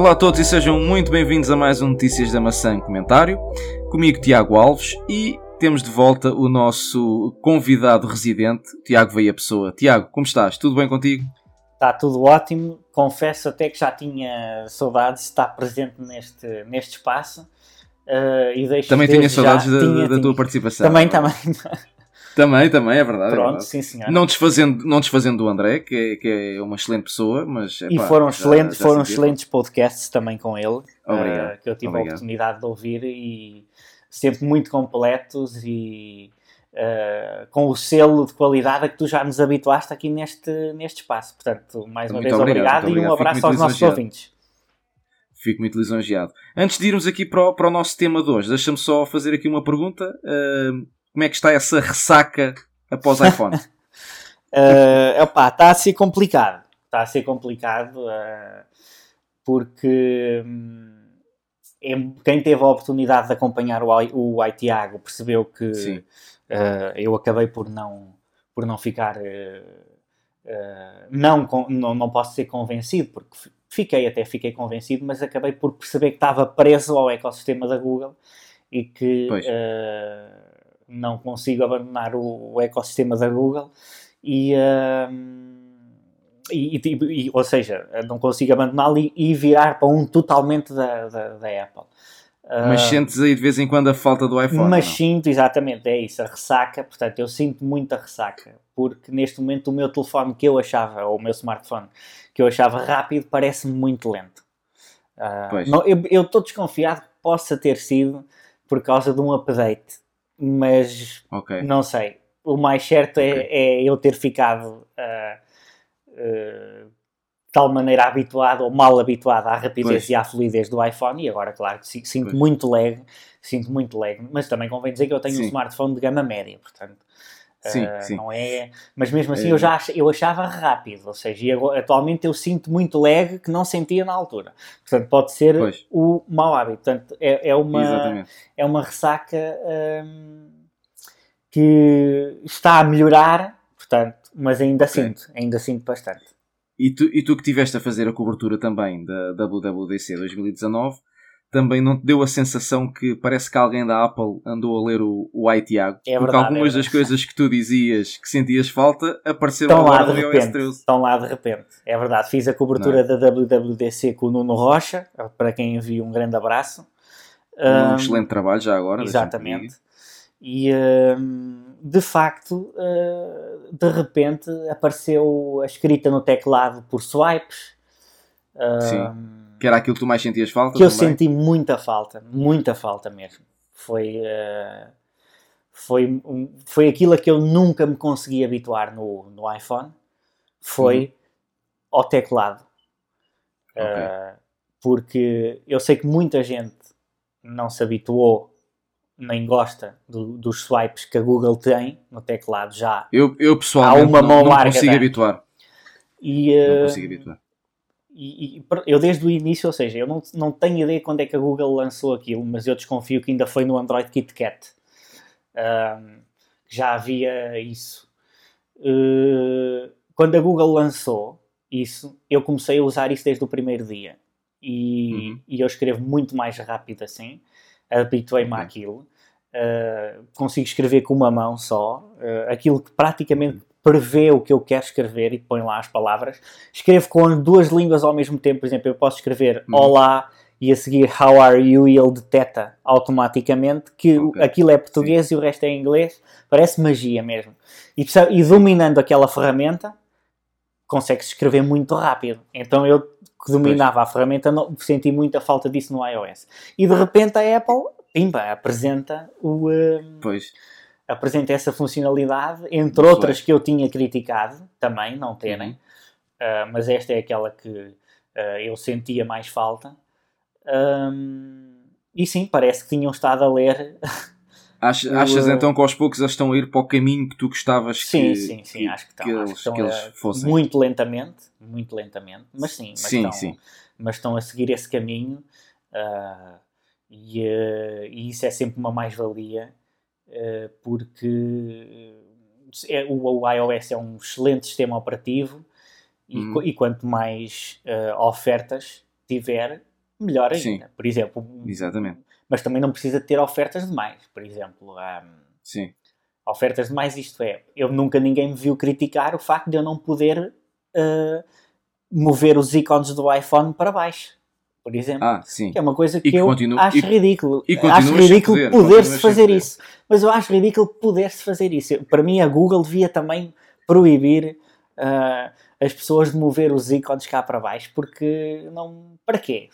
Olá a todos e sejam muito bem-vindos a mais um Notícias da Maçã Comentário. Comigo Tiago Alves e temos de volta o nosso convidado residente, Tiago Veia Pessoa. Tiago, como estás? Tudo bem contigo? Está tudo ótimo. Confesso até que já tinha saudades de estar presente neste, neste espaço. Uh, e deixo também tinha saudades já... da, tinha, da tinha. tua participação. Também, também. Também, também, é verdade. Pronto, é verdade. sim senhor. Não desfazendo, não desfazendo o André, que é, que é uma excelente pessoa, mas... e foram, já, excelentes, já foram excelentes podcasts também com ele, Obrigado. Uh, que eu tive Obrigado. a oportunidade de ouvir e sempre muito completos e uh, com o selo de qualidade a que tu já nos habituaste aqui neste, neste espaço. Portanto, mais uma muito vez, obrigado, obrigado, e um abraço aos nossos ouvintes. Fico muito lisonjeado. Antes de irmos aqui para o, para o nosso tema de hoje, deixa-me só fazer aqui uma pergunta. Uh, como é que está essa ressaca após iPhone? uh, opá, está a ser complicado. Está a ser complicado uh, porque um, quem teve a oportunidade de acompanhar o, o Aitiago percebeu que uh, eu acabei por não, por não ficar. não, não, não posso ser convencido, porque fiquei até fiquei convencido, mas acabei por perceber que estava preso ao ecossistema da Google e que não consigo abandonar o, o ecossistema da Google e, uh, e, e, ou seja, não consigo abandoná-lo e, e, virar para um totalmente da, da, da Apple. Mas uh, sentes aí de vez em quando a falta do iPhone? Mas sinto, exatamente, é isso, a ressaca. Portanto, eu sinto muita ressaca, porque neste momento o meu telefone que eu achava, ou o meu smartphone que eu achava rápido, parece-me muito lento. Uh, não, eu estou desconfiado que possa ter sido por causa de um update mas okay. não sei. O mais certo é, okay. é, eu ter ficado uh, uh, de tal maneira habituado ou mal habituado à rapidez pois. e à fluidez do iPhone e agora, claro, sinto pois. muito lag, sinto muito lag, mas também convém dizer que eu tenho Sim. um smartphone de gama média, portanto. Sim, uh, sim. Não é, mas mesmo assim é. eu já ach, eu achava rápido, ou seja, atualmente eu sinto muito lag que não sentia na altura. Portanto, pode ser pois. o mau hábito. Portanto, é, é uma é uma ressaca um, que está a melhorar, portanto, mas ainda okay. sinto, ainda sinto bastante. E tu, e tu que tiveste a fazer a cobertura também da WWDC 2019, também não te deu a sensação que parece que alguém da Apple andou a ler o, o iTiago? É porque verdade, algumas é das coisas que tu dizias que sentias falta apareceram estão agora lá de repente, iOS 13. Estão lá de repente. É verdade. Fiz a cobertura é? da WWDC com o Nuno Rocha, para quem envia um grande abraço. Um, um excelente trabalho já agora. Exatamente. E um, de facto, uh, de repente apareceu a escrita no teclado por swipes. Sim que era aquilo que tu mais sentias falta? Que eu também? senti muita falta, muita falta mesmo. Foi, uh, foi, um, foi aquilo a que eu nunca me consegui habituar no, no iPhone. Foi uhum. ao teclado. Okay. Uh, porque eu sei que muita gente não se habituou nem gosta do, dos swipes que a Google tem no teclado já. Eu, eu pessoalmente uma mão não, não consigo habituar. E, uh, não consigo habituar. E, e, eu desde o início, ou seja, eu não, não tenho ideia quando é que a Google lançou aquilo, mas eu desconfio que ainda foi no Android KitKat. Um, já havia isso. Uh, quando a Google lançou isso, eu comecei a usar isso desde o primeiro dia. E, uhum. e eu escrevo muito mais rápido assim. Habituei-me okay. àquilo. Uh, consigo escrever com uma mão só. Uh, aquilo que praticamente prevê o que eu quero escrever e põe lá as palavras. Escrevo com duas línguas ao mesmo tempo, por exemplo, eu posso escrever uhum. Olá e a seguir How are you e ele detecta automaticamente que okay. aquilo é português Sim. e o resto é inglês. Parece magia mesmo. E, e dominando aquela ferramenta, consegue-se escrever muito rápido. Então eu que dominava pois. a ferramenta não, senti muita falta disso no iOS. E de repente a Apple, pimba, apresenta o... Um, pois apresenta essa funcionalidade, entre outras que eu tinha criticado também, não terem, uh, mas esta é aquela que uh, eu sentia mais falta. Um, e sim, parece que tinham estado a ler. Achas, achas então que aos poucos eles estão a ir para o caminho que tu gostavas sim, que, sim, sim, que, acho que estão, que, eles, estão que eles fossem? Muito lentamente, muito lentamente, mas sim, mas, sim, estão, sim. mas estão a seguir esse caminho uh, e, e, isso é sempre uma mais-valia porque é, o, o, iOS é um excelente sistema operativo e, uhum. e quanto mais uh, ofertas tiver, melhor ainda. Sim. Por exemplo, Exatamente. mas também não precisa ter ofertas demais. Por exemplo, hum, Sim. ofertas demais, isto é, eu nunca ninguém me viu criticar o facto de eu não poder uh, mover os ícones do iPhone para baixo, por exemplo. Ah, sim. que é uma coisa que que eu continua- acho e- ridículo. e acho ridículo poder, poder-se fazer poder. isso. Mas eu acho ridículo poder-se fazer isso. Para mim, a Google devia também proibir ah, as pessoas de mover os ícones cá para baixo, porque não. Para quê?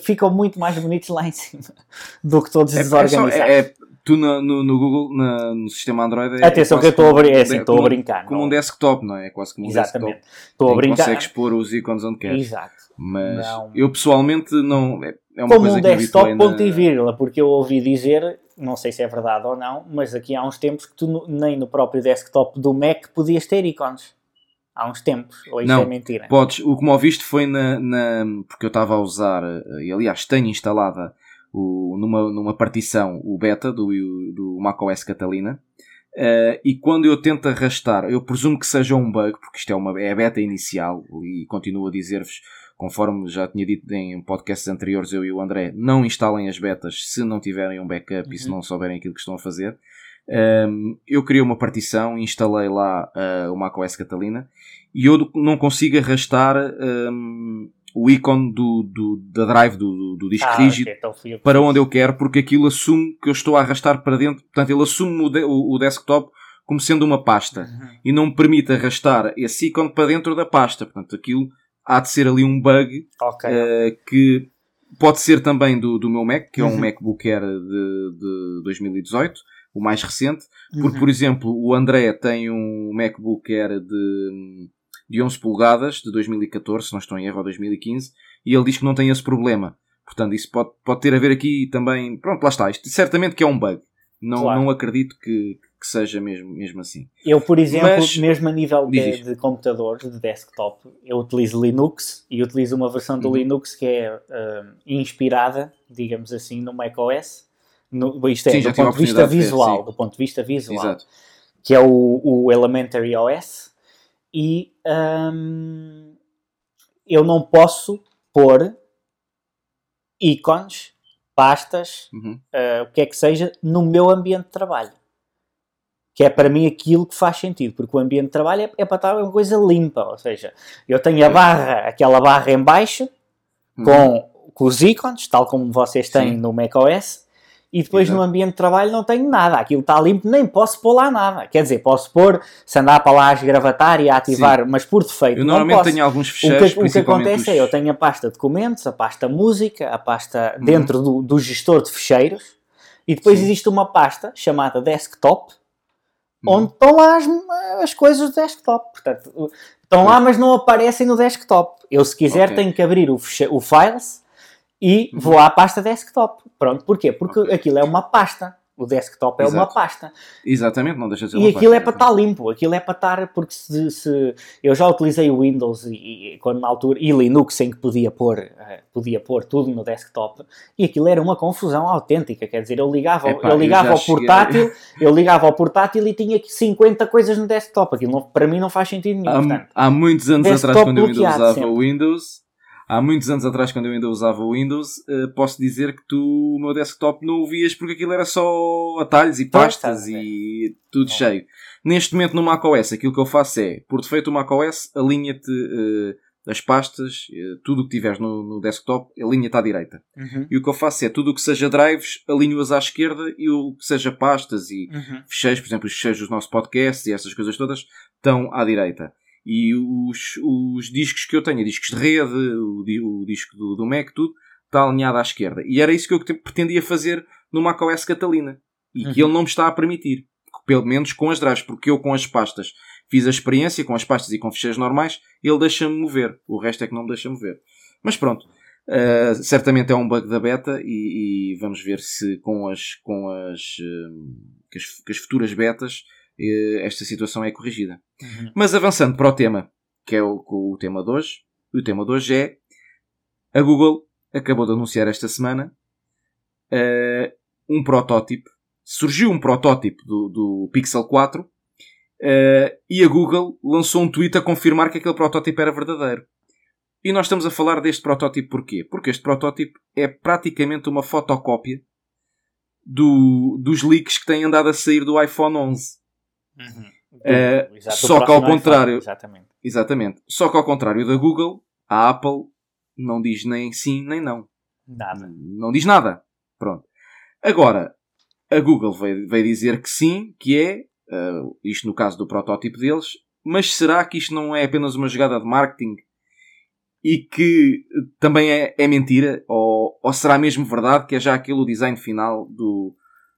Ficam muito mais bonitos lá em cima do que todos É, é desorganizados. é- é- tu no, no- no Google, na- no sistema Android, é Atenção que eu estou a, como brin- é assim, estou a como- brincar. Como não- um desktop, não é? É quase como um Exatamente. desktop. Estou a brincar. consegues pôr os ícones onde queres. Exato. Mas Não. eu pessoalmente não. É, é uma Como coisa um desktop, ponto e vírgula, porque eu ouvi dizer, não sei se é verdade ou não, mas aqui há uns tempos que tu nem no próprio desktop do Mac podias ter ícones. Há uns tempos, ou isso Não. é mentira? Podes, o que me ouviste foi na, na- porque eu estava a usar, eh, e aliás tenho instalada o- numa, numa partição o beta do, do macOS Catalina, eh, e quando eu tento arrastar, eu presumo que seja um bug, porque isto é, uma, é a beta inicial, e continuo a dizer-vos, conforme já tinha dito em podcasts anteriores, eu e o André, não instalem as betas se não tiverem um backup e se Uhum. não souberem aquilo que estão a fazer. Um, eu criei uma partição, instalei lá uh, o macOS Catalina e eu não consigo arrastar um, o ícone do, do- da drive do, do- do disco Ah, rígido ok, então para onde eu quero, porque aquilo assume que eu estou a arrastar para dentro. Portanto, ele assume o, de- o- o desktop como sendo uma pasta Uhum. e não me permite arrastar esse ícone para dentro da pasta. Portanto, aquilo há de ser ali um bug Ok. eh, que pode ser também do, do meu Mac, que é um Uhum. MacBook Air de, de 2018, o mais recente. Porque, Uhum. por exemplo, o André tem um MacBook Air de, de 11 polegadas, de 2014, se não estou em erro, ou 2015, e ele diz que não tem esse problema. Portanto, isso pode, pode ter a ver aqui também. Pronto, lá está. Isto certamente que é um bug. Não, Claro. não acredito que, que seja mesmo, mesmo assim. Eu, por exemplo, Mas- mesmo a nível de, de computadores, de desktop, eu utilizo Linux e utilizo uma versão do Uhum. Linux que é ah, inspirada, digamos assim, no macOS. No, isto é, Sim, do a ponto de vista visual, do ponto de vista visual, Exato. que é o, o Elementary OS, e hum, eu não posso pôr ícones, pastas, Uhum. uh, o que é que seja, no meu ambiente de trabalho. Que é para mim aquilo que faz sentido, porque o ambiente de trabalho é, é para estar uma coisa limpa, ou seja, eu tenho a barra, aquela barra em baixo, Uhum. com, com os ícones, tal como vocês têm Sim. no macOS, e depois Exato. no ambiente de trabalho não tenho nada, aquilo está limpo, nem posso pôr lá nada. Quer dizer, posso pôr, se andar para lá a esgravatar e a ativar, mas por defeito Eu não normalmente posso. tenho alguns O fecheiros, que, o que acontece os- é, eu tenho a pasta documentos, a pasta música, a pasta Uhum. dentro do, do gestor de fecheiros, e depois Sim. existe uma pasta chamada desktop, Uhum. onde estão lá as, as coisas do desktop. Portanto, estão lá, mas não aparecem no desktop. Eu, se quiser, Ok. tenho que abrir o, o Files e vou à pasta desktop. Pronto, porquê? Porque Ok. aquilo é uma pasta. O desktop é uma Exato. pasta. Exatamente, não deixa de ser E uma aquilo é pasta, para estar limpo, aquilo é para estar, porque se, se- eu já utilizei o Windows e, e quando na altura, e Linux em que podia pôr, eh, podia pôr tudo no desktop, e aquilo era uma confusão autêntica, quer dizer, eu ligava, Epá, eu eu ligava já ao cheguei- portátil, eu ligava ao portátil e tinha aqui 50 coisas no desktop, aquilo não- para mim não faz sentido nenhum, portanto. Há, há muitos anos atrás, quando eu ainda usava o Windows, há muitos anos atrás, quando eu ainda usava o Windows, eh, posso dizer que tu, o meu desktop, não o vias porque aquilo era só atalhos e pastas e tudo cheio. Neste momento, no macOS, aquilo que eu faço é, por defeito, o macOS alinha-te eh, as pastas, eh, tudo o que tiveres no, no desktop, alinha-te à direita. Uhum, E o que eu faço é, tudo o que seja drives, alinho-as à esquerda e o que seja pastas e uhum. fecheiros, por exemplo, os fecheiros dos nossos podcasts e essas coisas todas estão à direita. E os, os discos que eu tenho, discos de rede, o, o disco do, do Mac, tudo, está alinhado à esquerda. E era isso que eu te- pretendia fazer no macOS Catalina. E que Uhum. ele não me está a permitir. Pelo menos com as drives, porque eu com as pastas fiz a experiência, com as pastas e com fecheiros normais, ele deixa-me mover. O resto é que não me deixa mover. Mas pronto. Uh, certamente é um bug da beta e, e vamos ver se com as, com as, hum, que as, que as futuras betas esta situação é corrigida. Uhum. Mas avançando para o tema, que é o, o tema de hoje, o tema de hoje é a Google acabou de anunciar esta semana eh, um protótipo. Surgiu um protótipo do, do Pixel 4 eh, e a Google lançou um tweet a confirmar que aquele protótipo era verdadeiro. E nós estamos a falar deste protótipo porquê? Porque este protótipo é praticamente uma fotocópia do, dos leaks que têm andado a sair do iPhone 11. Uhum. Uh, só que ao contrário. IPhone, exatamente. exatamente. Só que ao contrário da Google, a Apple não diz nem sim nem não. Nada. Não diz nada. Pronto. Agora, a Google veio, veio dizer que sim, que é, uh, isto no caso do protótipo deles, mas será que isto não é apenas uma jogada de marketing e que também é, é mentira? Ou, ou, será mesmo verdade que é já aquele design final do,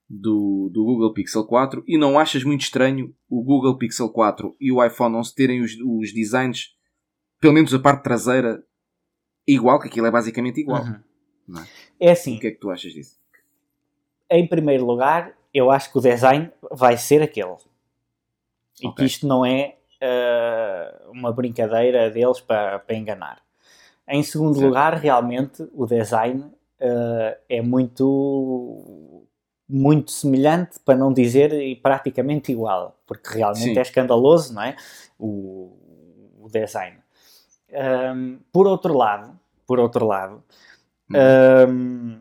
do, do, Google Pixel 4? E não achas muito estranho o Google Pixel 4 e o iPhone 11 terem os, os designs, pelo menos a parte traseira, igual? Que aquilo é basicamente igual. Uhum. É? é assim. O que é que tu achas disso? Em primeiro lugar, eu acho que o design vai ser aquele. E okay. que isto não é uh, uma brincadeira deles para, para enganar. Em segundo Sim. lugar, realmente, o design uh, é muito, muito semelhante, para não dizer praticamente igual, porque realmente Sim. é escandaloso, não é? O, o design. Um, por outro lado, por outro lado, um,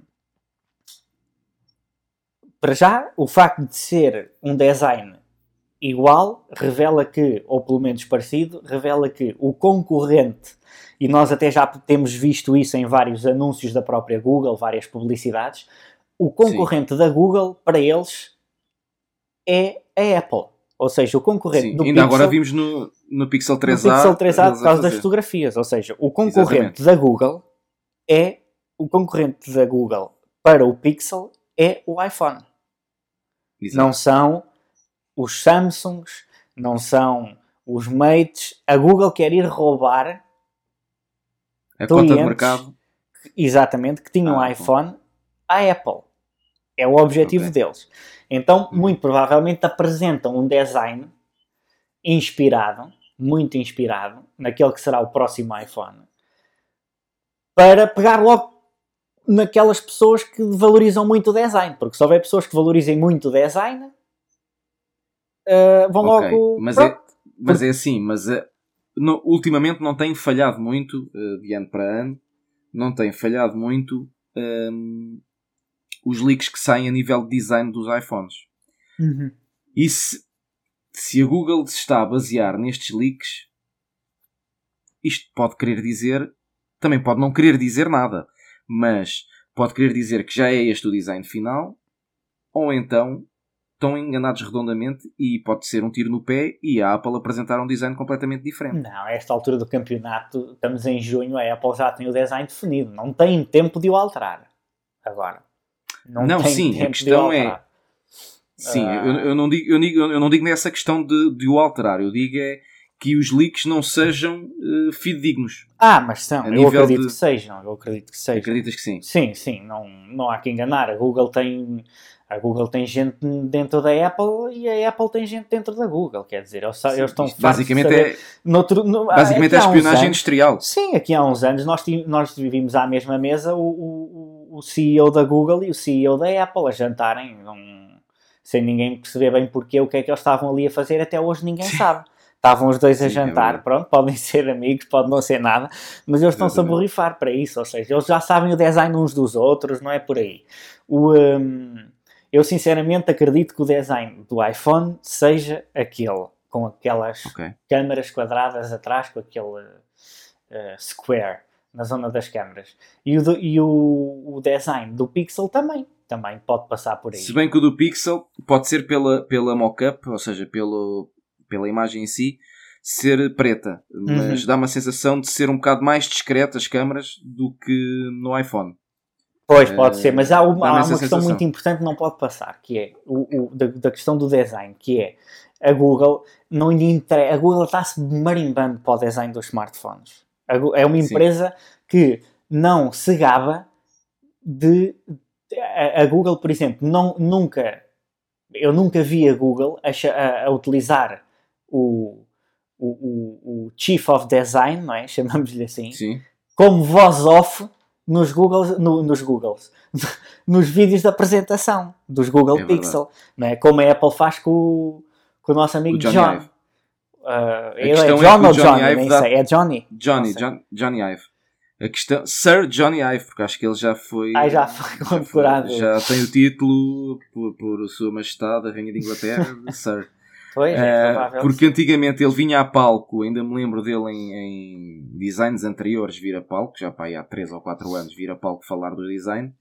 para já, o facto de ser um design igual revela que, ou pelo menos parecido, revela que o concorrente e nós até já temos visto isso em vários anúncios da própria Google, várias publicidades. O concorrente Sim. da Google, para eles, é a Apple. Ou seja, o concorrente Sim, do ainda Pixel... agora vimos no, no Pixel 3A... No Pixel 3A por causa das fotografias. Ou seja, o concorrente Exatamente. da Google é... O concorrente da Google para o Pixel é o iPhone. Exato. Não são os Samsungs, não são os Mates. A Google quer ir roubar a conta de mercado. Exatamente, que tinham ah, iPhone à Apple. É o objetivo okay. deles. Então, hum. muito provavelmente apresentam um design inspirado, muito inspirado, naquele que será o próximo iPhone, para pegar logo naquelas pessoas que valorizam muito o design. Porque se houver pessoas que valorizem muito o design, uh, vão okay. logo. Mas, é, mas é assim, mas uh, no, ultimamente não tem falhado muito, uh, de ano para ano, não tem falhado muito um, ehm, os leaks que saem a nível de design dos iPhones. Uhum. E se, se a Google se está a basear nestes leaks, isto pode querer dizer, também pode não querer dizer nada, mas pode querer dizer que já é este o design final, ou então estão enganados redondamente e pode ser um tiro no pé e a Apple apresentar um design completamente diferente. Não, a esta altura do campeonato, estamos em junho, a Apple já tem o design definido, não tem tempo de o alterar. Agora. Não, não sim, a questão é. Sim, uh... eu, eu, não digo, eu, digo, eu não digo nessa questão de, de o alterar, eu digo é que os leaks não sejam uh, fidedignos. Ah, mas são, eu acredito de... que sejam, eu acredito que sejam. Acreditas que sim? Sim, sim, não, não há que enganar. A Google tem a Google tem gente dentro da Apple e a Apple tem gente dentro da Google, quer dizer, eles, sim, eles estão basicamente é noutro, no, basicamente é espionagem anos, industrial. Sim, aqui há uns anos nós, nós vivimos à mesma mesa o, o, o CEO da Google e o CEO da Apple a jantarem um, sem ninguém perceber bem porquê, o que é que eles estavam ali a fazer, até hoje ninguém sabe. Estavam os dois a Sim, é jantar, é pronto, podem ser amigos, pode não ser nada, mas eles estão-se a borrifar para isso, ou seja, eles já sabem o design uns dos outros, não é por aí. O, um, eu sinceramente acredito que o design do iPhone seja aquele, com aquelas okay. câmaras quadradas atrás, com aquele uh, square na zona das câmaras. E, o, do, e o, o, design do Pixel também, também pode passar por aí. Se bem que o do Pixel pode ser pela, pela mock-up, ou seja, pelo, pela imagem em si, ser preta, mas uhum. dá uma sensação de ser um bocado mais discreta as câmaras do que no iPhone. Pois, pode ser, mas há uma, há uma questão sensação. muito importante que não pode passar, que é o, o da, da, questão do design, que é a Google não lhe a Google está-se marimbando para o design dos smartphones. É uma empresa Sim. que não se gaba de a, Google, por exemplo, não, nunca eu nunca vi a Google a, a utilizar o, o, o, o, Chief of Design, não é? Chamamos-lhe assim, Sim. como voz off nos Googles, no, nos Googles, nos vídeos da apresentação dos Google é Pixel, não é? como a Apple faz com, com o nosso amigo o John. Uh, ele é John é ou Johnny? Johnny nem dá... sei, é Johnny. Johnny, John, Johnny Ive. a questão. Sir Johnny Ive, porque acho que ele já foi. Ah, já foi condecorado. Já, tem o título por, por Sua Majestade, a Rainha de Inglaterra, Sir. Pois, é uh, porque antigamente ele vinha a palco, ainda me lembro dele em, em designs anteriores vir a palco, já para aí há 3 ou 4 anos vir a palco falar do design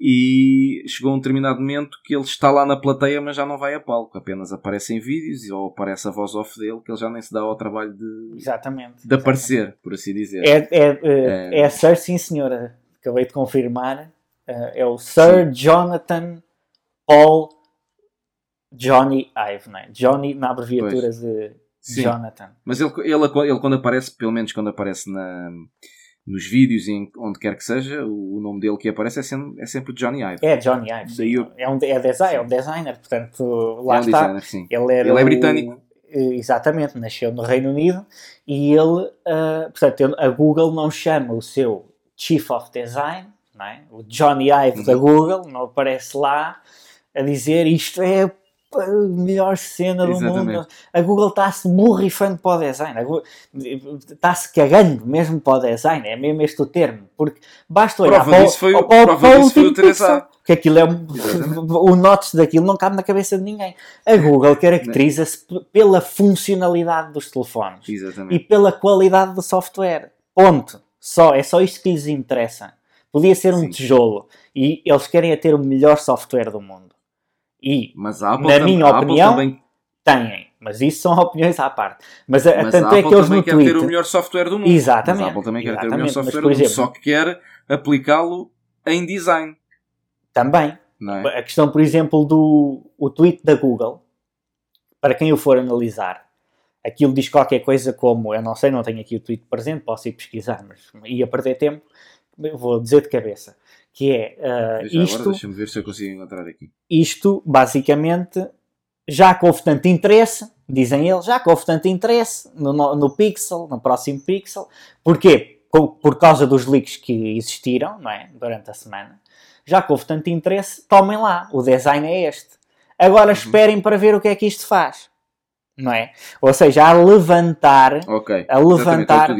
e chegou um determinado momento que ele está lá na plateia, mas já não vai a palco, apenas aparece em vídeos ou aparece a voz off dele, que ele já nem se dá ao trabalho de, exatamente, de aparecer, exatamente. por assim dizer. É, é, é, é Sir, sim senhora, acabei de confirmar, é o Sir sim. Jonathan Paul Johnny Ive, não é? Johnny na abreviatura pois. de sim. Jonathan. Mas ele, ele, ele, quando aparece, pelo menos quando aparece na nos vídeos, em onde quer que seja, o, nome dele que aparece é sempre, é sempre Johnny Ive. É Johnny Ive. Eu... É, um, é, design, é um designer, portanto, lá é um está. Designer, sim. Ele, era ele é britânico. O, exatamente, nasceu no Reino Unido e ele, uh, portanto, a Google não chama o seu Chief of Design, não é? o Johnny Ive uhum. da Google, não aparece lá a dizer isto é melhor cena do Exatamente. mundo. A Google está-se borrifando para o design. Está-se cagando mesmo para o design. É mesmo este o termo. Porque basta olhar prova para, disso foi, para, prova para disso foi o 3A. Que aquilo é o notch daquilo não cabe na cabeça de ninguém. A Google caracteriza-se pela funcionalidade dos telefones Exatamente. e pela qualidade do software. Ponto. Só, é só isto que lhes interessa. Podia ser um Sim. tijolo e eles querem é ter o melhor software do mundo. E, mas a Apple na minha a opinião, também... têm. Mas isso são opiniões à parte. Mas, mas tanto é que eles no quer Twitter... ter o melhor software do mundo. Exatamente. Mas a Apple também quer ter o melhor software do mundo, só que quer aplicá-lo em design. Também. É? A questão, por exemplo, do o tweet da Google, para quem o for analisar, aquilo diz qualquer coisa como, eu não sei, não tenho aqui o tweet presente, posso ir pesquisar, mas ia perder tempo, vou dizer de cabeça que é uh, isto. Deixa-me ver se eu consigo encontrar aqui. Isto, basicamente, já que houve tanto interesse, dizem eles, já que houve tanto interesse no, no, no Pixel, no próximo Pixel, porquê? Por, por causa dos leaks que existiram, não é? Durante a semana, já que houve tanto interesse, tomem lá, o design é este. Agora uhum. esperem para ver o que é que isto faz. Não é? Ou seja, a levantar. Ok. A levantar.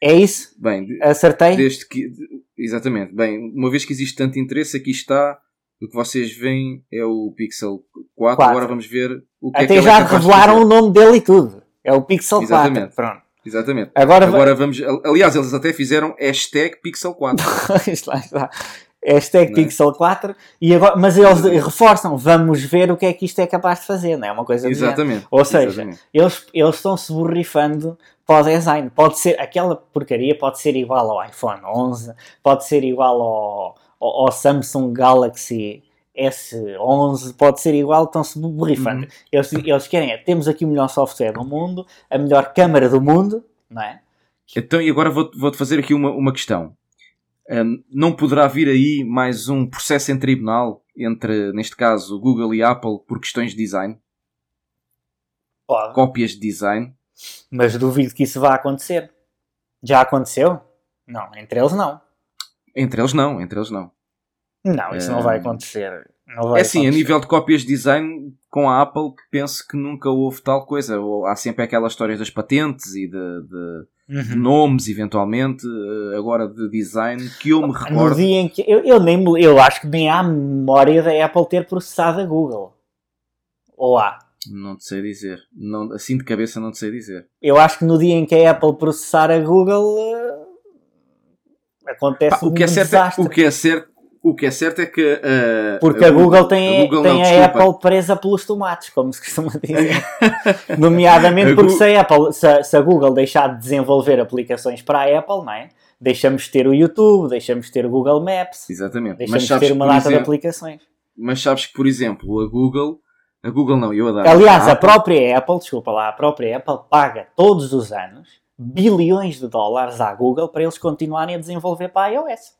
É, é isso? Bem, acertei? Desde que, Exatamente. Bem, uma vez que existe tanto interesse, aqui está. O que vocês veem é o Pixel 4. 4. Agora vamos ver o que Até é que já revelaram o nome dele e tudo. É o Pixel Exatamente. 4. Pronto. Exatamente. Agora, Agora vamos. Aliás, eles até fizeram hashtag Pixel 4. está, está. Hashtag não é? Pixel 4. E agora, mas eles reforçam, vamos ver o que é que isto é capaz de fazer, não é? Uma coisa Exatamente. Ou seja, Exatamente. eles, eles estão-se borrifando para o design. Pode ser, aquela porcaria pode ser igual ao iPhone 11, pode ser igual ao, ao, ao Samsung Galaxy S11, pode ser igual, estão-se borrifando. Uhum. Eles, eles querem, é, temos aqui o melhor software do mundo, a melhor câmara do mundo, não é? Então, e agora vou-te vou fazer aqui uma, uma questão. Um, não poderá vir aí mais um processo em tribunal entre, neste caso, Google e Apple por questões de design? Pode. Cópias de design? Mas duvido que isso vá acontecer. Já aconteceu? Não, entre eles não. Entre eles não, entre eles não. Não, isso não vai acontecer. Não vai é assim, a nível de cópias de design, com a Apple, penso que nunca houve tal coisa. Há sempre aquelas histórias das patentes e de, de, uhum. de nomes, eventualmente, eh, agora de design, que eu me recordo. No dia em que, eu, eu, nem, eu acho que nem há memória da Apple ter processado a Google. Ou há? Não te sei dizer. Não, assim de cabeça não te sei dizer. Eu acho que no dia em que a Apple processar a Google uh, acontece Pá, o que um é certo é desastre. É, o que é certo o que é certo é que. Uh, Porque a, a Google, tem, a, Google tem não, a Apple presa pelos tomates, como se costuma dizer. Nomeadamente porque se a, Apple, se, se, a Google deixar de desenvolver aplicações para a Apple, não é? deixamos de ter o YouTube, deixamos de ter o Google Maps, Exatamente. deixamos de ter uma data exemplo, de aplicações. Mas sabes que, por exemplo, a Google a Google não, eu a dar. Aliás, a, a própria Apple, desculpa lá, a própria Apple paga todos os anos bilhões de dólares à Google para eles continuarem a desenvolver para a iOS.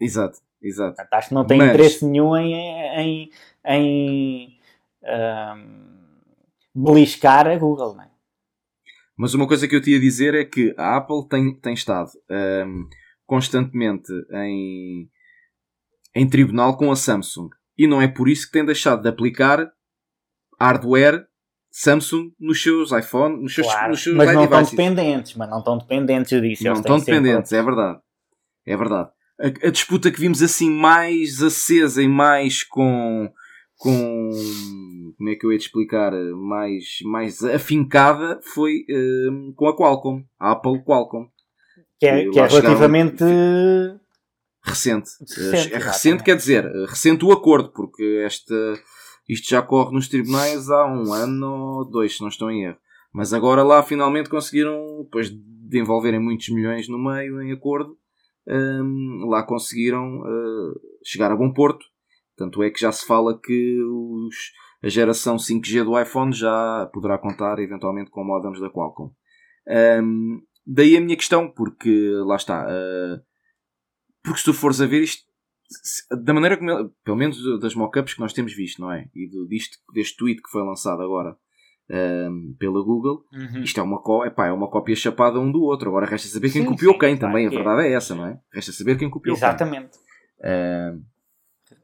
Exato, exato. Portanto, acho que não tem Mas... interesse nenhum em, em, em um, beliscar a Google, não é? Mas uma coisa que eu te ia dizer é que a Apple tem, tem estado um, constantemente em, em tribunal com a Samsung. E não é por isso que tem deixado de aplicar hardware Samsung nos seus iPhone, nos seus, claro, nos seus mas não estão dependentes, mas não estão dependentes disso. Não estão dependentes, sempre... é verdade. É verdade. A, a, disputa que vimos assim mais acesa e mais com. com. como é que eu ia te explicar? Mais, mais afincada foi uh, com a Qualcomm. A Apple Qualcomm. Que é, que é relativamente. Recente. recente. É recente, quer dizer, recente o acordo, porque esta, isto já corre nos tribunais há um ano ou dois, se não estou em erro. Mas agora lá finalmente conseguiram, depois de envolverem muitos milhões no meio em acordo, um, lá conseguiram uh, chegar a bom porto. Tanto é que já se fala que os, a geração 5G do iPhone já poderá contar eventualmente com modems da Qualcomm. Um, daí a minha questão, porque lá está. Uh, porque se tu fores a ver isto, da maneira como, pelo menos das mockups que nós temos visto, não é? E do, disto, deste tweet que foi lançado agora um, pela Google, uhum. isto é uma, epá, é uma cópia chapada um do outro. Agora resta saber quem sim, copiou sim, quem também. A verdade é essa, não é? Resta saber quem copiou Exatamente. quem. Exatamente.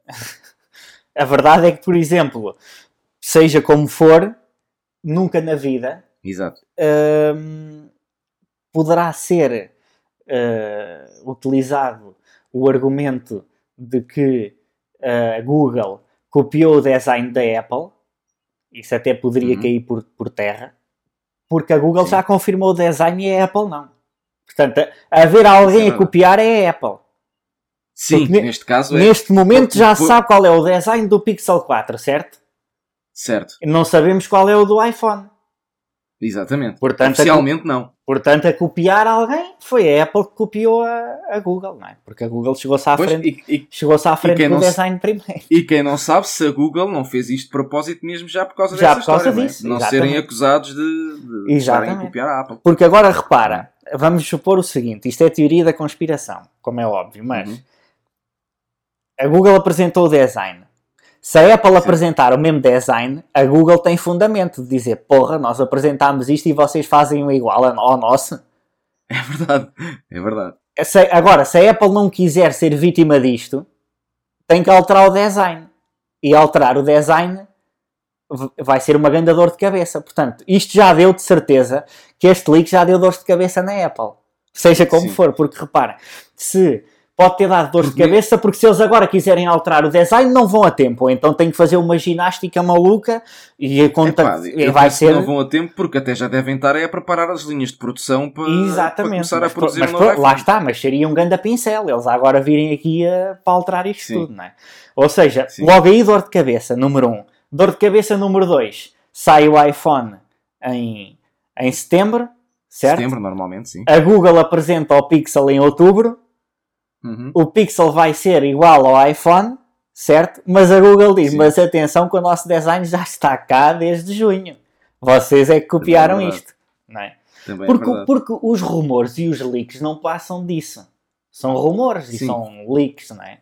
a verdade é que, por exemplo, seja como for, nunca na vida Exato. Um, poderá ser uh, utilizado o argumento de que a uh, Google copiou o design da Apple, isso até poderia uhum. cair por, por terra, porque a Google Sim. já confirmou o design e a Apple não. Portanto, haver alguém é a copiar é a Apple. Sim, porque neste caso é. Neste momento porque, já porque... sabe qual é o design do Pixel 4, certo? Certo. Não sabemos qual é o do iPhone. Exatamente. Portanto, Oficialmente a, não. Portanto, a copiar alguém foi a Apple que copiou a, a Google, não é? Porque a Google chegou-se à pois, frente, e, chegou-se à frente com o design primeiro. E quem não sabe se a Google não fez isto de propósito mesmo já por causa já dessa por causa história, disso, não, é? não serem acusados de, de estarem a copiar a Apple. Porque agora repara, vamos supor o seguinte, isto é teoria da conspiração, como é óbvio, mas uhum. a Google apresentou o design se a Apple Sim. apresentar o mesmo design, a Google tem fundamento de dizer: porra, nós apresentámos isto e vocês fazem o igual ao nosso. É verdade, é verdade. Se, agora, se a Apple não quiser ser vítima disto, tem que alterar o design. E alterar o design vai ser uma grande dor de cabeça. Portanto, isto já deu de certeza que este leak já deu dor de cabeça na Apple. Seja como Sim. for, porque repara, se pode ter dado dor de cabeça, porque se eles agora quiserem alterar o design, não vão a tempo. Então tem que fazer uma ginástica maluca e, a conta, Epá, e vai ser. Não vão a tempo, porque até já devem estar a preparar as linhas de produção para, para começar mas, a produzir mas, mas, Lá está, mas seria um grande pincel. Eles agora virem aqui a, para alterar isto Sim. tudo, não é? Ou seja, Sim. logo aí dor de cabeça, número 1. Um. Dor de cabeça, número 2. Sai o iPhone em, em setembro, certo? Setembro, normalmente, sim. A Google apresenta o Pixel em outubro Uhum. O Pixel vai ser igual ao iPhone, certo? Mas a Google diz: Sim. Mas atenção, que o nosso design já está cá desde junho. Vocês é que copiaram é isto, não é? Também porque, é porque os rumores e os leaks não passam disso. São rumores Sim. e são leaks, não é?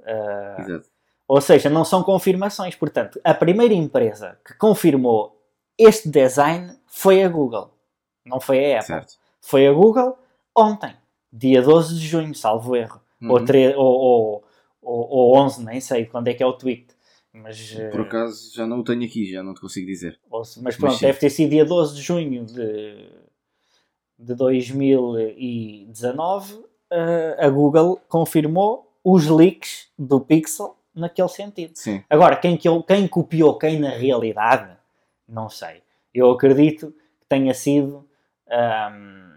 Uh, ou seja, não são confirmações. Portanto, a primeira empresa que confirmou este design foi a Google. Não foi a Apple. Certo. Foi a Google ontem, dia 12 de junho, salvo erro uhum. ou, 3, ou, ou, ou, ou 11, nem sei quando é que é o tweet. Mas, Por eh, acaso já não o tenho aqui, já não te consigo dizer. Mas pronto, mas deve ter sido dia 12 de junho de, de 2019. Uh, eh, a Google confirmou os leaks do Pixel naquele sentido. Sim. Agora, quem, quem copiou quem na realidade, não sei. Eu acredito que tenha sido um,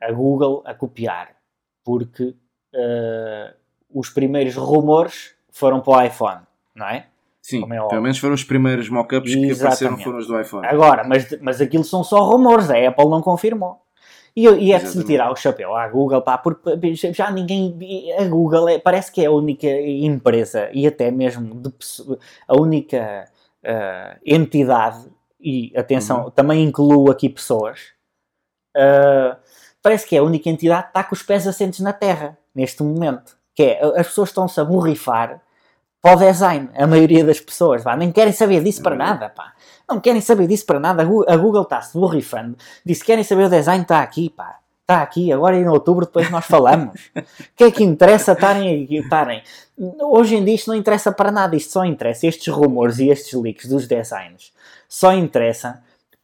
a Google a copiar, porque uh, os primeiros rumores foram para o iPhone, não é? Sim, é pelo menos foram os primeiros mockups que apareceram foram os do iPhone. Agora, mas, mas aquilo são só rumores, a Apple não confirmou. E, e é de se tirar o chapéu à Google, pá, porque já ninguém. A Google é, parece que é a única empresa e até mesmo de, a única uh, entidade, e atenção, uhum. também incluo aqui pessoas, uh, parece que é a única entidade que está com os pés assentes na terra neste momento. Que é, as pessoas estão-se a borrifar para o design, a maioria das pessoas, pá, nem querem saber disso para nada, pá. Não querem saber disso para nada. A Google está-se borrifando. Disse, querem saber o design, está aqui, pá. Está aqui, agora em outubro, depois nós falamos. O que é que interessa estarem estarem? Hoje em dia isto não interessa para nada, isto só interessa, estes rumores e estes leaks dos designs, só interessa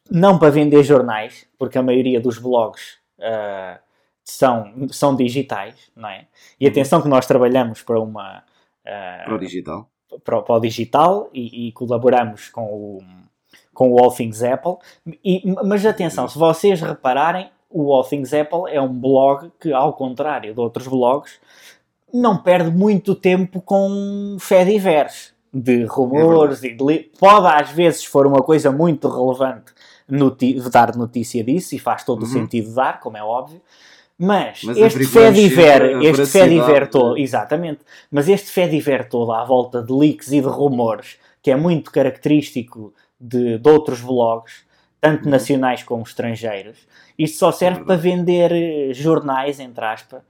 não para vender jornais, porque a maioria dos blogs uh, são, são digitais, não é? E atenção que nós trabalhamos para uma... Uh, para o digital. Para, para o digital e, e, colaboramos com o, com o All Things Apple. E, mas atenção, se vocês repararem, o All Things Apple é um blog que, ao contrário de outros blogs, não perde muito tempo com fé diversos de rumores é e de... pode às vezes for uma coisa muito relevante dar notícia disso e faz todo uhum. o sentido dar, como é óbvio. Mas, mas este fé diver, este fé diver todo, exatamente, mas este fé diver todo à volta de leaks e de rumores, que é muito característico de, de outros blogs, tanto uhum. nacionais como estrangeiros, isto só serve para vender eh, jornais, entre aspas,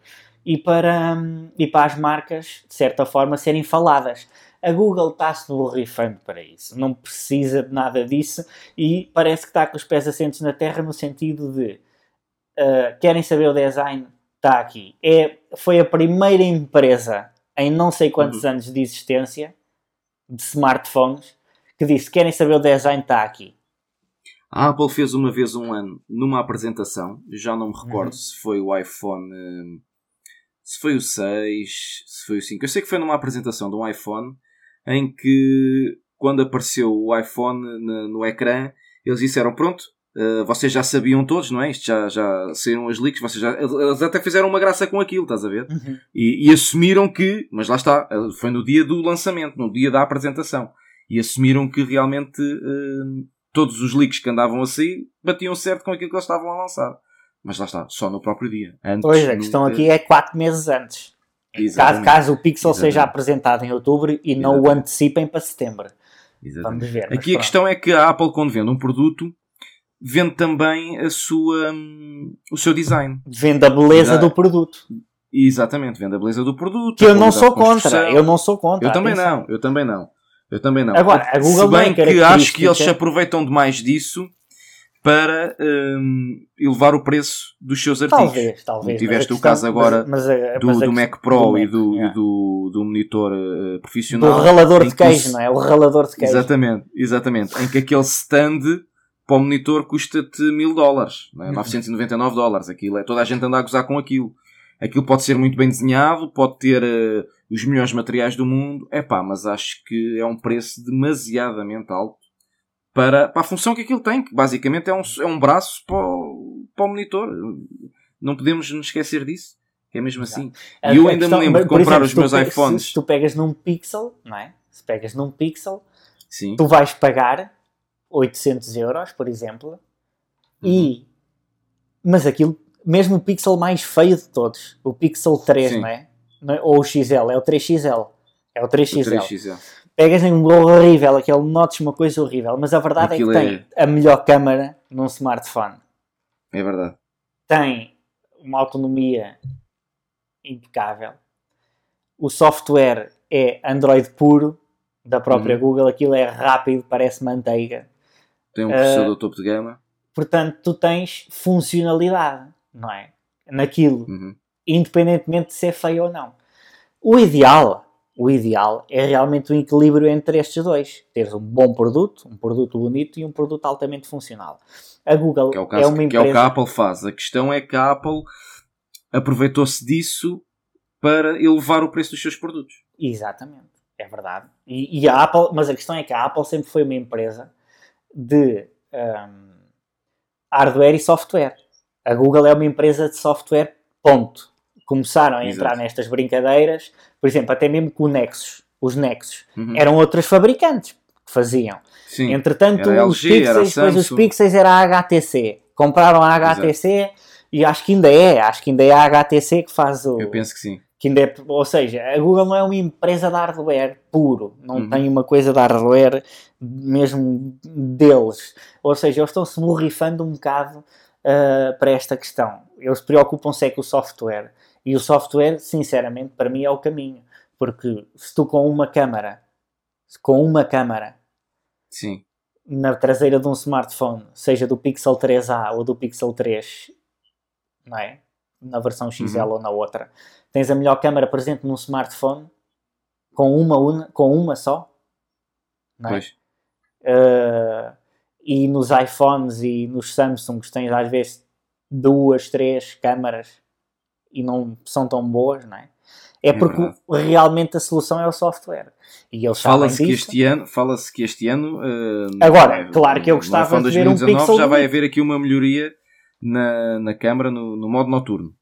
e para, hum, e para as marcas, de certa forma, serem faladas. A Google está-se borrifando para isso, não precisa de nada disso e parece que está com os pés assentos na terra no sentido de uh, querem saber o design? Está aqui. É, foi a primeira empresa em não sei quantos uhum. anos de existência de smartphones que disse querem saber o design? Está aqui. A Apple fez uma vez um ano numa apresentação, já não me recordo uhum. se foi o iPhone, hum, se foi o 6, se foi o 5. Eu sei que foi numa apresentação de um iPhone em que quando apareceu o iPhone no, no ecrã, eles disseram: Pronto, uh, vocês já sabiam todos, não é? Isto já, já saíram as leaks, vocês já, eles até fizeram uma graça com aquilo, estás a ver? Uhum. E, e, assumiram que, mas lá está, eh, foi no dia do lançamento, no dia da apresentação, e assumiram que realmente uh, todos os leaks que andavam a sair batiam certo com aquilo que eles estavam a lançar. Mas lá está, só no próprio dia. Antes, pois, a questão aqui é 4 meses antes. Caso, caso, o Pixel Exatamente. seja apresentado em outubro e Exatamente. não o antecipem para setembro. Exatamente. Vamos ver. Aqui a questão é que a Apple, quando vende um produto, vende também a sua, um, o seu design. Vende a beleza do produto. Exatamente, vende a beleza do produto. Que eu não sou contra. Eu não sou contra. Eu também atenção. não, eu também não. Eu também não. Agora, a Google Se bem é que acho que eles se aproveitam demais disso para um, elevar o preço dos seus artigos. Talvez, talvez. Tiveste questão, o caso agora mas, mas, do, mas do Mac Pro do e do, yeah. do, do, monitor uh, profissional. Do ralador de queijo, não é? O ralador de queijo. Exatamente, exatamente. em que aquele stand para o monitor custa-te mil dólares, é? 999 uhum. dólares. Aquilo é, toda a gente anda a gozar com aquilo. Aquilo pode ser muito bem desenhado, pode ter uh, os melhores materiais do mundo. É pá, mas acho que é um preço demasiadamente alto para, para a função que aquilo tem, que basicamente é um, é um braço para o, para o monitor. Não podemos nos esquecer disso. É mesmo assim. E eu ainda questão, me lembro de comprar exemplo, os meus iPhones. Se, se, tu pegas num Pixel, não é? Se pegas num Pixel, Sim. tu vais pagar 800 euros, por exemplo, uhum. e. Mas aquilo, mesmo o Pixel mais feio de todos, o Pixel 3, não é? não é? Ou o XL, é o 3XL. É o 3XL. O 3XL pegas em um horrível, aquele notes uma coisa horrível, mas a verdade Aquilo é que tem é... a melhor câmara num smartphone. É verdade. Tem uma autonomia impecável. O software é Android puro, da própria uhum. Google, aquilo é rápido, parece manteiga. Tem um processador uh, topo de gama. Portanto, tu tens funcionalidade, não é? Naquilo, uhum. independentemente de ser feio ou não. O ideal o ideal é realmente o um equilíbrio entre estes dois. Teres um bom produto, um produto bonito e um produto altamente funcional. A Google é, o caso, é uma empresa... Que é o que a Apple faz. A questão é que a Apple aproveitou-se disso para elevar o preço dos seus produtos. Exatamente. É verdade. E, e, a Apple, mas a questão é que a Apple sempre foi uma empresa de um, hardware e software. A Google é uma empresa de software, ponto começaram a entrar Exato. nestas brincadeiras, por exemplo, até mesmo com o Nexus, os Nexus, uhum. eram outros fabricantes que faziam. Sim. Entretanto, LG, os Pixels, depois os Pixels era a HTC. Compraram a HTC Exato. e acho que ainda é, acho que ainda é a HTC que faz o. Eu penso que sim. Que ainda é, ou seja, a Google não é uma empresa de hardware puro, não uhum. tem uma coisa de hardware mesmo deles. Ou seja, eles estão-se borrifando um bocado uh, para esta questão. Eles preocupam-se é com o software. E o software, sinceramente, para mim é o caminho. Porque se tu com uma câmara, com uma câmara, Sim. na traseira de um smartphone, seja do Pixel 3a ou do Pixel 3, não é? Na versão XL uhum. ou na outra, tens a melhor câmara presente num smartphone com uma, una, com uma só, não é? Pois. Uh, e nos iPhones e nos Samsungs tens às vezes duas, três câmaras e não são tão boas, não é? É porque é realmente a solução é o software. E eles fala-se que este ano, fala-se que este ano, uh, agora, é, claro que eu gostava de ver um pixel já vai haver aqui uma melhoria na, na câmara no, no modo noturno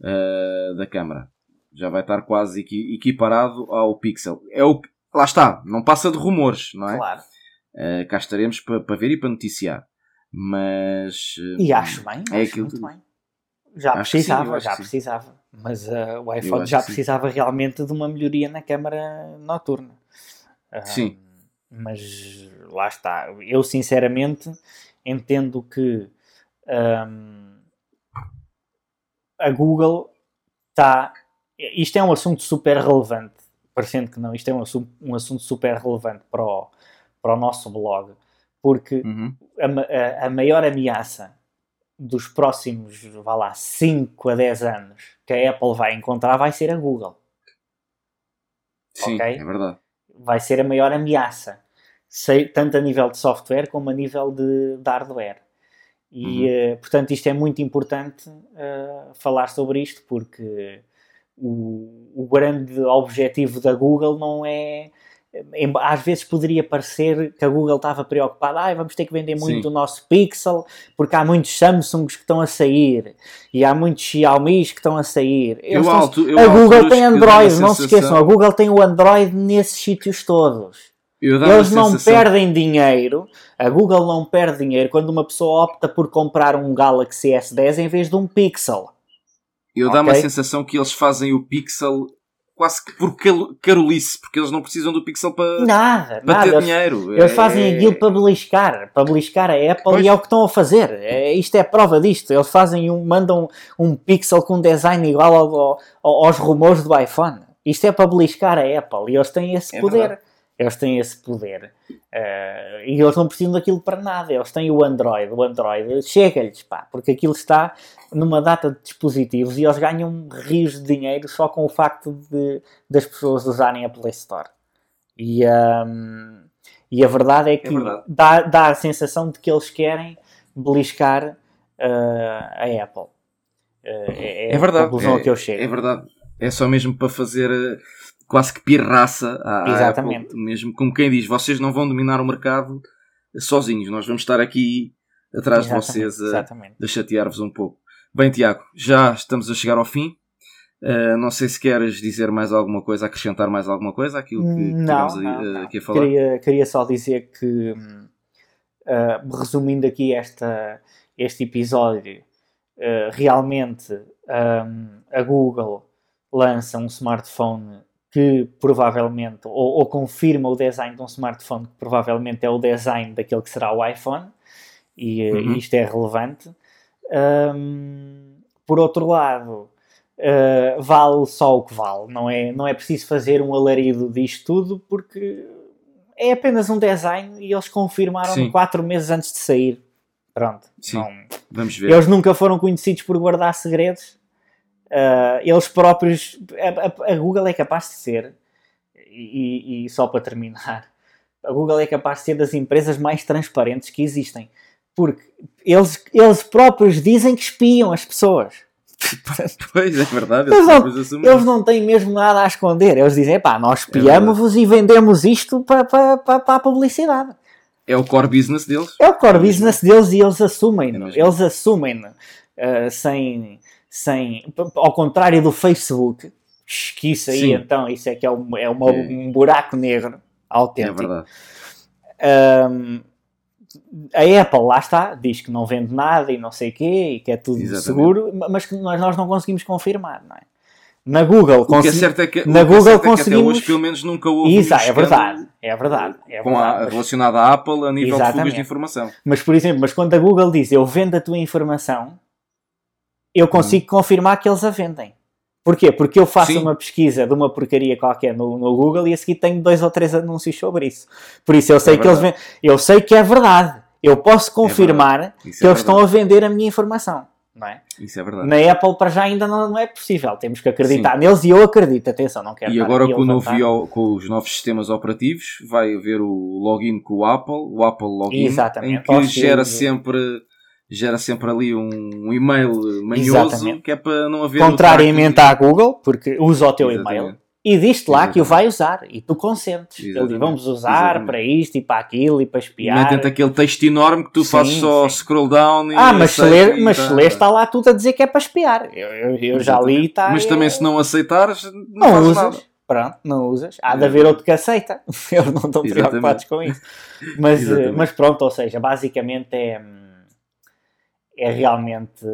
uh, da câmara. Já vai estar quase equiparado ao pixel. É o lá está, não passa de rumores, não é? Claro. Uh, cá estaremos para pa ver e para noticiar. Mas. e acho bem, é acho aquilo muito bem. Já precisava, sim, já precisava. Mas uh, o iPhone já precisava sim. realmente de uma melhoria na câmara noturna. Uh, sim. Mas lá está. Eu sinceramente entendo que um, a Google está. Isto é um assunto super relevante. Parecendo que não, isto é um assunto, um assunto super relevante para o, para o nosso blog. Porque uhum. a, a, a maior ameaça dos próximos, vá lá, 5 a 10 anos que a Apple vai encontrar vai ser a Google. Sim, okay? é verdade. Vai ser a maior ameaça, tanto a nível de software como a nível de, de hardware. E, uhum. uh, portanto, isto é muito importante uh, falar sobre isto, porque o, o grande objetivo da Google não é às vezes poderia parecer que a Google estava preocupada, ah, vamos ter que vender muito Sim. o nosso Pixel, porque há muitos Samsungs que estão a sair e há muitos Xiaomi que estão a sair. Eu alto, eu a Google tem Android, não se esqueçam, a Google tem o Android nesses sítios todos. Eles não sensação... perdem dinheiro, a Google não perde dinheiro quando uma pessoa opta por comprar um Galaxy S10 em vez de um Pixel. Eu okay? dá uma sensação que eles fazem o Pixel quase que por carolice, porque eles não precisam do Pixel para, nada, para nada. ter dinheiro. Eles é... fazem aquilo para beliscar, para beliscar a Apple pois. e é o que estão a fazer. É, isto é prova disto. Eles fazem um, mandam um Pixel com um design igual ao, ao, aos rumores do iPhone. Isto é para beliscar a Apple e eles têm esse é poder. Verdade. Eles têm esse poder. Uh, e eles não precisam daquilo para nada. Eles têm o Android. O Android chega-lhes, pá, porque aquilo está numa data de dispositivos e eles ganham rios de dinheiro só com o facto de, das pessoas usarem a Play Store. E, um, e a verdade é que é verdade. Dá, dá a sensação de que eles querem beliscar uh, a Apple. Uh, é, é, é, verdade. a conclusão é, que eu chego. É verdade. É só mesmo para fazer quase que pirraça à, Exatamente. Apple, mesmo como quem diz, vocês não vão dominar o mercado sozinhos, nós vamos estar aqui atrás Exatamente. de vocês a, a chatear-vos um pouco. Bem, Tiago, já estamos a chegar ao fim. Uh, não sei se queres dizer mais alguma coisa, acrescentar mais alguma coisa àquilo que não, tivemos não, não. aqui a falar. Queria, queria só dizer que, uh, resumindo aqui esta, este episódio, uh, realmente um, a Google lança um smartphone que provavelmente, ou, ou, confirma o design de um smartphone que provavelmente é o design daquele que será o iPhone, e, uhum. isto é relevante. Um, por outro lado, uh, vale só o que vale. Não é, não é preciso fazer um alarido disto tudo porque é apenas um design e eles confirmaram Sim. quatro meses antes de sair. Pronto. Sim. Não, Vamos ver. Eles nunca foram conhecidos por guardar segredos. Uh, eles próprios. A, a, a, Google é capaz de ser, e, e, só para terminar, a Google é capaz de ser das empresas mais transparentes que existem. Porque eles, eles próprios dizem que espiam as pessoas. Pois é verdade, eles não, eles não têm mesmo nada a esconder. Eles dizem, pá, nós é espiamos-vos é e vendemos isto para, para, para, para, a publicidade. É o core business deles. É o core business deles e eles assumem. É eles assumem uh, sem, sem. Ao contrário do Facebook, que isso aí Sim. então, isso é que é, um, é uma, é. um buraco negro autêntico. É verdade. Um, a Apple, lá está, diz que não vende nada e não sei o quê, e que é tudo Exatamente. seguro, mas que nós, nós não conseguimos confirmar, não é? Na Google, o que é certo é que, na Google é conseguimos... até hoje, pelo menos, nunca houve Isso, um é verdade, é verdade. É verdade, a, relacionado à Apple a nível Exatamente. de fugas de informação. Mas, por exemplo, mas quando a Google diz eu vendo a tua informação, eu consigo hum. confirmar que eles a vendem. Porquê? Porque eu faço Sim. uma pesquisa de uma porcaria qualquer no, no, Google e a seguir tenho dois ou três anúncios sobre isso. Por isso eu sei é que verdade. eles eu sei que é verdade. Eu posso é confirmar é que eles estão a vender a minha informação. Não é? Isso é verdade. Na Apple para já ainda não, não é possível. Temos que acreditar Sim. neles e eu acredito. Atenção, não quero E agora com, novo, com os novos sistemas operativos vai haver o login com o Apple, o Apple Login, Exatamente. em que gera sempre gera sempre ali um, e-mail manhoso Exatamente. que é para não haver. Contrariamente à Google, porque usa o teu Exatamente. e-mail e diz-te lá que o Exatamente. vai usar e tu consentes. Ele diz, Exatamente. vamos usar Exatamente. para isto e para aquilo e para espiar. metem-te aquele texto enorme que tu Sim, fazes só sim. scroll down e Ah, mas se ler, mas tá- ler está lá tudo a dizer que é para espiar. Eu, eu- eu já li e está. Mas também se não aceitares, não, Não usas. nada. Pronto, não usas. Há de haver outro que aceita. Eles não estão Exatamente. preocupados com isso. Mas, eh, Exatamente. mas pronto, ou seja, basicamente é, hum, é realmente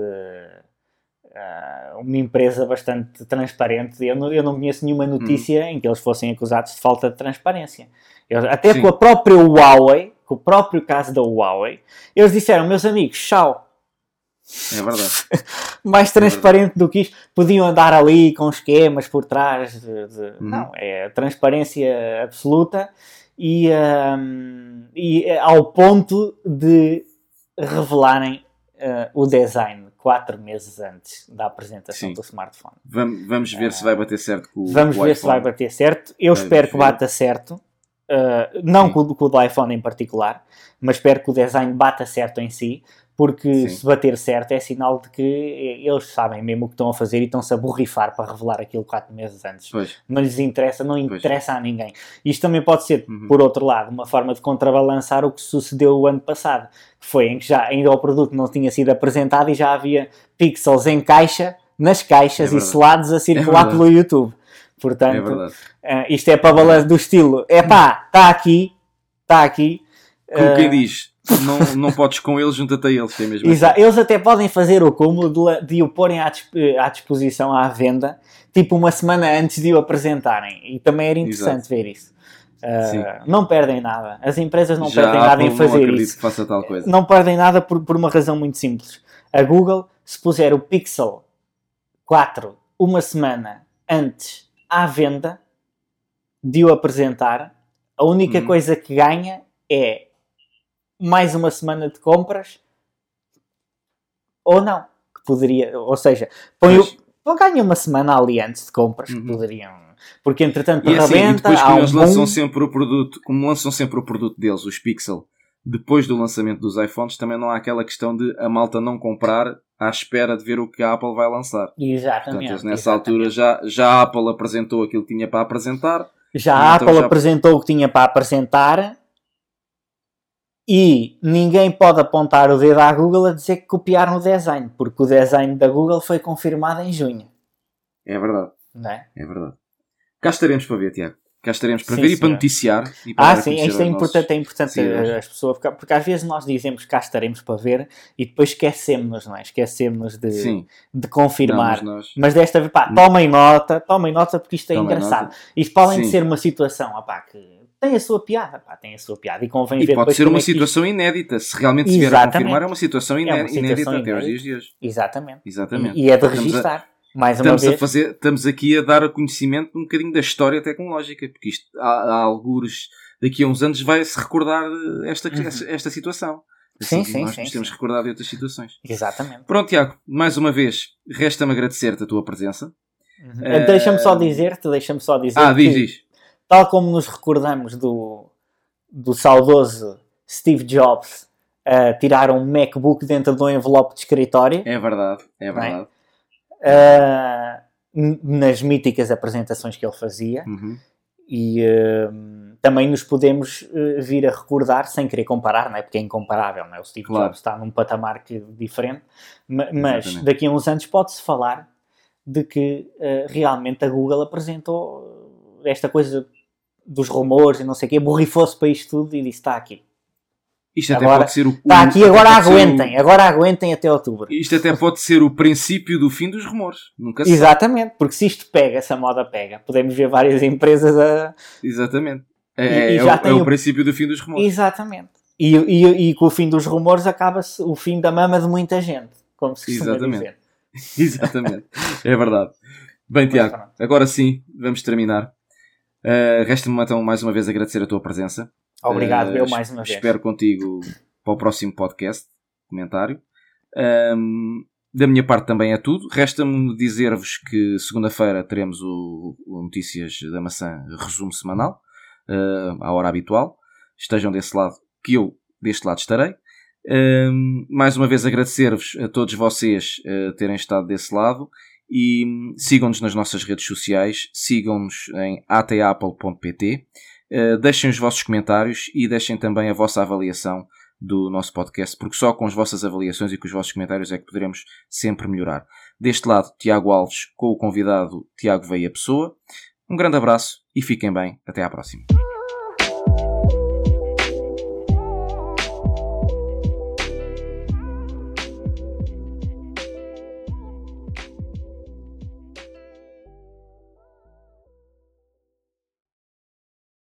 ah, uma empresa bastante transparente. Eu não, eu não conheço nenhuma notícia em que eles fossem acusados de falta de transparência. Eles- até Sim. com a própria Huawei, com o próprio caso da Huawei, eles disseram, meus amigos, tchau. É verdade. mais transparente do que isto. Podiam andar ali com esquemas por trás. de- de- Uhum. Não, é transparência absoluta e, hum, e é ao ponto de revelarem uh, o design quatro meses antes da apresentação Sim. do smartphone. Vamos, vamos ver se vai bater certo com o Vamos o ver se vai iPhone. bater certo. Eu Vamos espero que ver. bata certo. Uh, não com, com o do iPhone em particular, mas espero que o design bata certo em si, porque Sim. se bater certo é sinal de que eles sabem mesmo o que estão a fazer e estão-se a borrifar para revelar aquilo quatro meses antes. Pois, Não lhes interessa, não Pois. interessa a ninguém. Isto também pode ser, Uhum. por outro lado, uma forma de contrabalançar o que sucedeu o ano passado, que foi em que já ainda o produto não tinha sido apresentado e já havia pixels em caixa, nas caixas É e selados a circular verdade. pelo YouTube. Portanto, é ah, isto é para balanço do estilo. É pá, está aqui, está aqui. Como Ah, quem diz, não, não podes com eles, junta-te a eles, é mesmo exa- Eles até podem fazer o cúmulo de, de o porem à, disp- à disposição à venda, tipo uma semana antes de o apresentarem. E também era interessante Exato. ver isso. Sim. não perdem nada. As empresas não Já perdem nada em fazer isso. Não perdem nada por, por uma razão muito simples. A Google, se puser o Pixel 4 uma semana antes à venda de o apresentar, a única Uhum. coisa que ganha é mais uma semana de compras ou não. Que poderia, ou seja, põe o, ganha uma semana ali antes de compras, que Uhum. poderiam. Porque entretanto E assim, e rebenta, depois há como um eles lançam sempre o produto, como lançam sempre o produto deles, os Pixel, depois do lançamento dos iPhones, também não há aquela questão de a malta não comprar à espera de ver o que a Apple vai lançar. Portanto, Exatamente. eles nessa exatamente. altura já, já a Apple apresentou aquilo que tinha para apresentar. Já E a então Apple já- apresentou o que tinha para apresentar e ninguém pode apontar o dedo à Google a dizer que copiaram o design, porque o design da Google foi confirmado em junho. É verdade, Não é? é verdade. Cá estaremos para ver, Tiago. Cá estaremos para Sim, ver e para noticiar. E para Ah, dar a sim, isto é importante, é importante seguidores. as pessoas, porque, porque às vezes nós dizemos que cá estaremos para ver e depois esquecemos-nos, não é? Esquecemos de, Sim, de não, confirmar. mas nós... Mas desta vez, pá, tomem nota, tomem nota porque isto é Tomem engraçado. nota. Isto para além de ser uma situação, ah, pá, que tem a sua piada, pá, tem a sua piada e convém E ver pode ser uma é que isto- situação inédita. Se realmente se vier a confirmar, é uma situação É uma iné- situação inédita até aos inédita. dias de hoje. Exatamente. Exatamente. E, e é de registar. Mais uma Estamos, vez. a fazer, estamos aqui a dar a conhecimento um bocadinho da história tecnológica, porque isto, há, há algures, daqui a uns anos vai-se recordar esta, Uhum. esta, situação. Sim, Assim, sim, nós sim, nos temos sim. recordado de outras situações. Exatamente. Pronto, Tiago, mais uma vez, resta-me agradecer-te a tua presença. Uhum. Eh, Deixa-me só dizer-te, deixa-me só dizer Ah, diz, diz. tal como nos recordamos do, do saudoso Steve Jobs a tirar um MacBook dentro de um envelope de escritório, É verdade, é é? verdade. N- nas míticas apresentações que ele fazia, Uhum. e ah, também nos podemos ah, vir a recordar, sem querer comparar, não é? porque é incomparável, não é? o Steve Claro. Jobs está num patamar que, diferente, ma- mas Exatamente. daqui a uns anos pode-se falar de que realmente a Google apresentou esta coisa dos rumores e não sei o quê, borrifou-se para isto tudo e disse: está aqui. Isto até Agora- pode ser o. Está o- aqui, agora ser o- aguentem, agora aguentem até outubro. Isto até pode ser o princípio do fim dos rumores. Nunca se sabe. Exatamente, porque se isto pega, essa moda pega, podemos ver várias empresas a. Exatamente. É, E- e é já o, é o princípio do fim dos rumores. Exatamente. E, e, e com o fim dos rumores acaba-se o fim da mama de muita gente, como se costuma Exatamente. dizer. Exatamente. É verdade. Bem, Tiago, agora sim, vamos terminar. Uh, Resta-me então mais uma vez agradecer a tua presença. Obrigado, eu mais uma vez. Espero contigo para o próximo podcast, comentário. Um, da minha parte também é tudo. Resta-me dizer-vos que segunda-feira teremos o, o Notícias da Maçã resumo semanal, uh, à hora habitual. Estejam desse lado, que eu deste lado estarei. Um, mais uma vez agradecer-vos a todos vocês uh, terem estado desse lado e um, sigam-nos nas nossas redes sociais, sigam-nos em atapple.pt, deixem os vossos comentários e deixem também a vossa avaliação do nosso podcast, porque só com as vossas avaliações e com os vossos comentários é que poderemos sempre melhorar. Deste lado, Tiago Alves com o convidado Tiago Veia Pessoa. Um grande abraço e fiquem bem. Até à próxima.